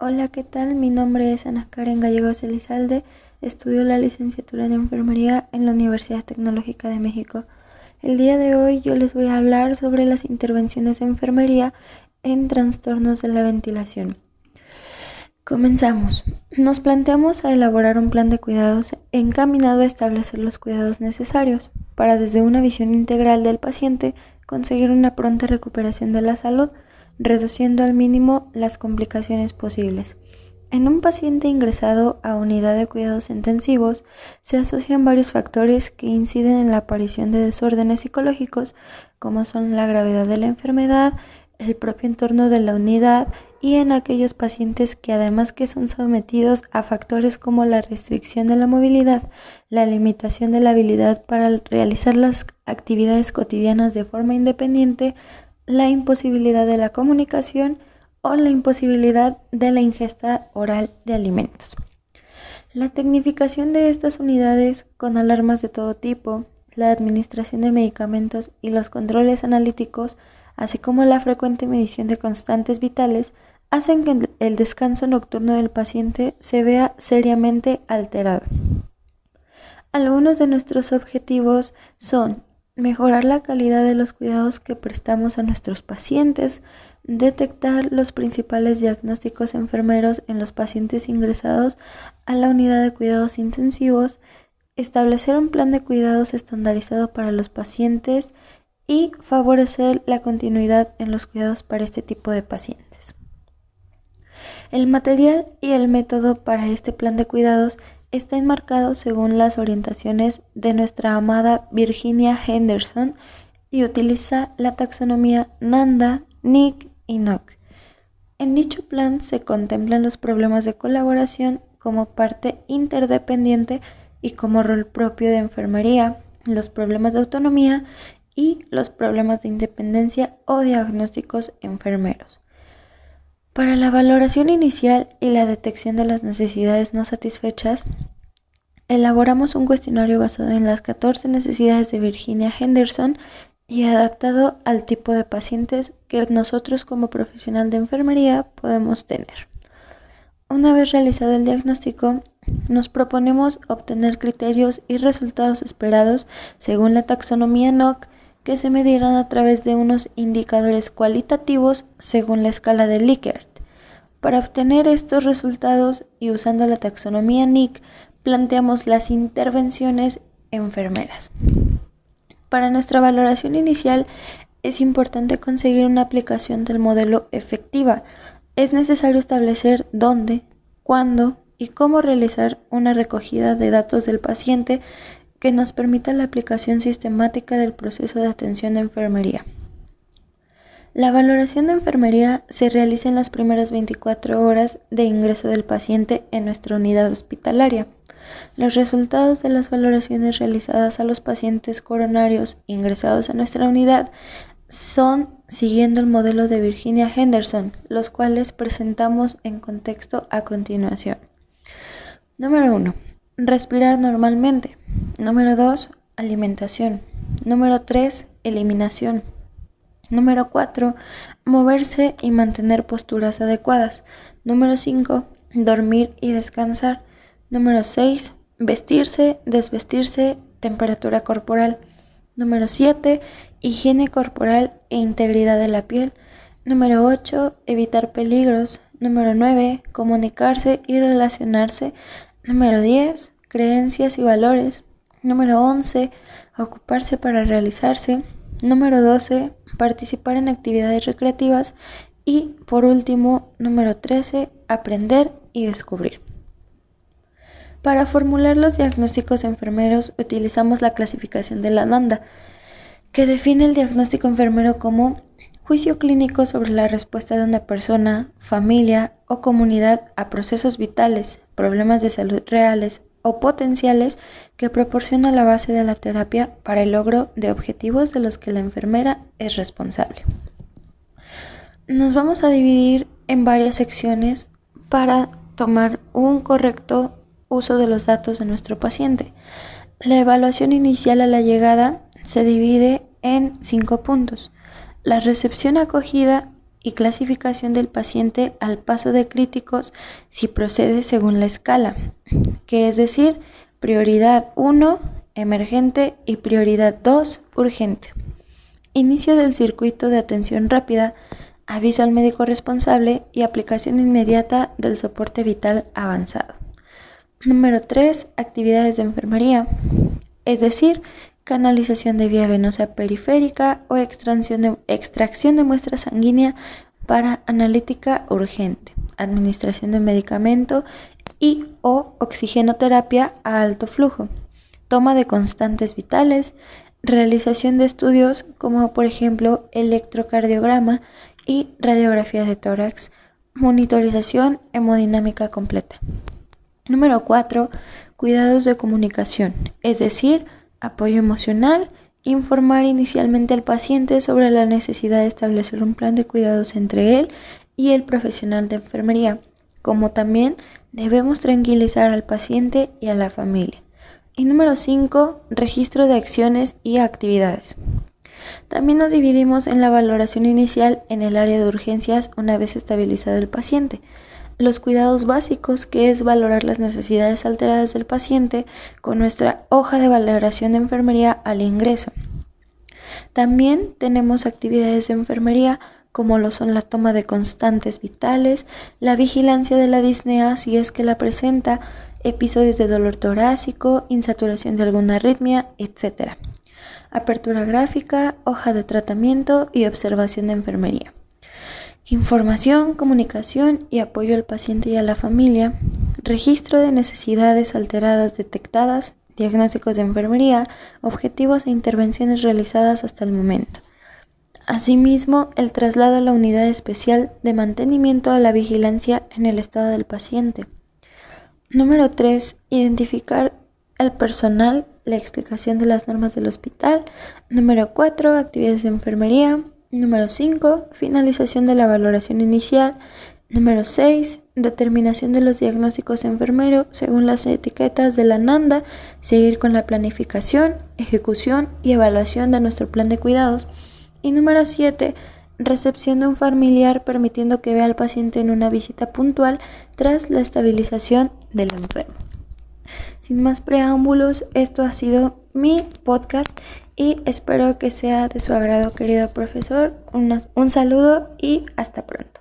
Hola, ¿qué tal? Mi nombre es Ana Karen Gallegos Elizalde. Estudio la licenciatura en enfermería en la Universidad Tecnológica de México. El día de hoy yo les voy a hablar sobre las intervenciones de enfermería en trastornos de la ventilación. Comenzamos. Nos planteamos elaborar un plan de cuidados encaminado a establecer los cuidados necesarios para desde una visión integral del paciente conseguir una pronta recuperación de la salud reduciendo al mínimo las complicaciones posibles. En un paciente ingresado a unidad de cuidados intensivos se asocian varios factores que inciden en la aparición de desórdenes psicológicos como son la gravedad de la enfermedad, el propio entorno de la unidad y en aquellos pacientes que además que son sometidos a factores como la restricción de la movilidad, la limitación de la habilidad para realizar las actividades cotidianas de forma independiente, la imposibilidad de la comunicación o la imposibilidad de la ingesta oral de alimentos. La tecnificación de estas unidades con alarmas de todo tipo, la administración de medicamentos y los controles analíticos, así como la frecuente medición de constantes vitales, hacen que el descanso nocturno del paciente se vea seriamente alterado. Algunos de nuestros objetivos son mejorar la calidad de los cuidados que prestamos a nuestros pacientes, detectar los principales diagnósticos enfermeros en los pacientes ingresados a la unidad de cuidados intensivos, establecer un plan de cuidados estandarizado para los pacientes y favorecer la continuidad en los cuidados para este tipo de pacientes. El material y el método para este plan de cuidados está enmarcado según las orientaciones de nuestra amada Virginia Henderson y utiliza la taxonomía Nanda, Nick y Nock. En dicho plan se contemplan los problemas de colaboración como parte interdependiente y como rol propio de enfermería, los problemas de autonomía y los problemas de independencia o diagnósticos enfermeros. Para la valoración inicial y la detección de las necesidades no satisfechas, elaboramos un cuestionario basado en las 14 necesidades de Virginia Henderson y adaptado al tipo de pacientes que nosotros como profesional de enfermería podemos tener. Una vez realizado el diagnóstico, nos proponemos obtener criterios y resultados esperados según la taxonomía NOC que se medirán a través de unos indicadores cualitativos según la escala de Likert. Para obtener estos resultados y usando la taxonomía NIC, planteamos las intervenciones enfermeras. Para nuestra valoración inicial es importante conseguir una aplicación del modelo efectiva. Es necesario establecer dónde, cuándo y cómo realizar una recogida de datos del paciente que nos permita la aplicación sistemática del proceso de atención de enfermería. La valoración de enfermería se realiza en las primeras 24 horas de ingreso del paciente en nuestra unidad hospitalaria. Los resultados de las valoraciones realizadas a los pacientes coronarios ingresados a nuestra unidad son siguiendo el modelo de Virginia Henderson, los cuales presentamos en contexto a continuación. Número 1. Respirar normalmente. Número 2. Alimentación. Número 3. Eliminación. Número 4. Moverse y mantener posturas adecuadas. Número 5. Dormir y descansar. Número 6. Vestirse, desvestirse, temperatura corporal. Número 7. Higiene corporal e integridad de la piel. Número 8. Evitar peligros. Número 9. Comunicarse y relacionarse. Número 10. Creencias y valores. Número 11. Ocuparse para realizarse. Número 12. Participar en actividades recreativas. Y por último, número 13. Aprender y descubrir. Para formular los diagnósticos enfermeros utilizamos la clasificación de la NANDA, que define el diagnóstico enfermero como juicio clínico sobre la respuesta de una persona, familia o comunidad a procesos vitales, problemas de salud reales o potenciales que proporciona la base de la terapia para el logro de objetivos de los que la enfermera es responsable. Nos vamos a dividir en varias secciones para tomar un correcto uso de los datos de nuestro paciente. La evaluación inicial a la llegada se divide en cinco puntos. La recepción acogida y clasificación del paciente al paso de críticos si procede según la escala, que es decir, prioridad 1, emergente y prioridad 2, urgente. Inicio del circuito de atención rápida, aviso al médico responsable y aplicación inmediata del soporte vital avanzado. Número 3. Actividades de enfermería, es decir, canalización de vía venosa periférica o extracción de, extracción de muestra sanguínea para analítica urgente, administración de medicamento y o oxigenoterapia a alto flujo, toma de constantes vitales, realización de estudios como por ejemplo electrocardiograma y radiografía de tórax, monitorización hemodinámica completa. Número 4. Cuidados de comunicación, es decir, apoyo emocional, informar inicialmente al paciente sobre la necesidad de establecer un plan de cuidados entre él y el profesional de enfermería, como también debemos tranquilizar al paciente y a la familia. Y número 5, registro de acciones y actividades. También nos dividimos en la valoración inicial en el área de urgencias una vez estabilizado el paciente, los cuidados básicos, que es valorar las necesidades alteradas del paciente con nuestra hoja de valoración de enfermería al ingreso. También tenemos actividades de enfermería como lo son la toma de constantes vitales, la vigilancia de la disnea si es que la presenta, episodios de dolor torácico, insaturación de alguna arritmia, etc. Apertura gráfica, hoja de tratamiento y observación de enfermería. Información, comunicación y apoyo al paciente y a la familia. Registro de necesidades alteradas detectadas, diagnósticos de enfermería, objetivos e intervenciones realizadas hasta el momento. Asimismo, el traslado a la unidad especial de mantenimiento de la vigilancia en el estado del paciente. Número 3. Identificar el personal, la explicación de las normas del hospital. Número 4. Actividades de enfermería. Número 5. Finalización de la valoración inicial. Número 6. Determinación de los diagnósticos enfermeros según las etiquetas de la NANDA. Seguir con la planificación, ejecución y evaluación de nuestro plan de cuidados. Y número 7 recepción de un familiar permitiendo que vea al paciente en una visita puntual tras la estabilización del enfermo. Sin más preámbulos, esto ha sido mi podcast y espero que sea de su agrado, querido profesor. un saludo y hasta pronto.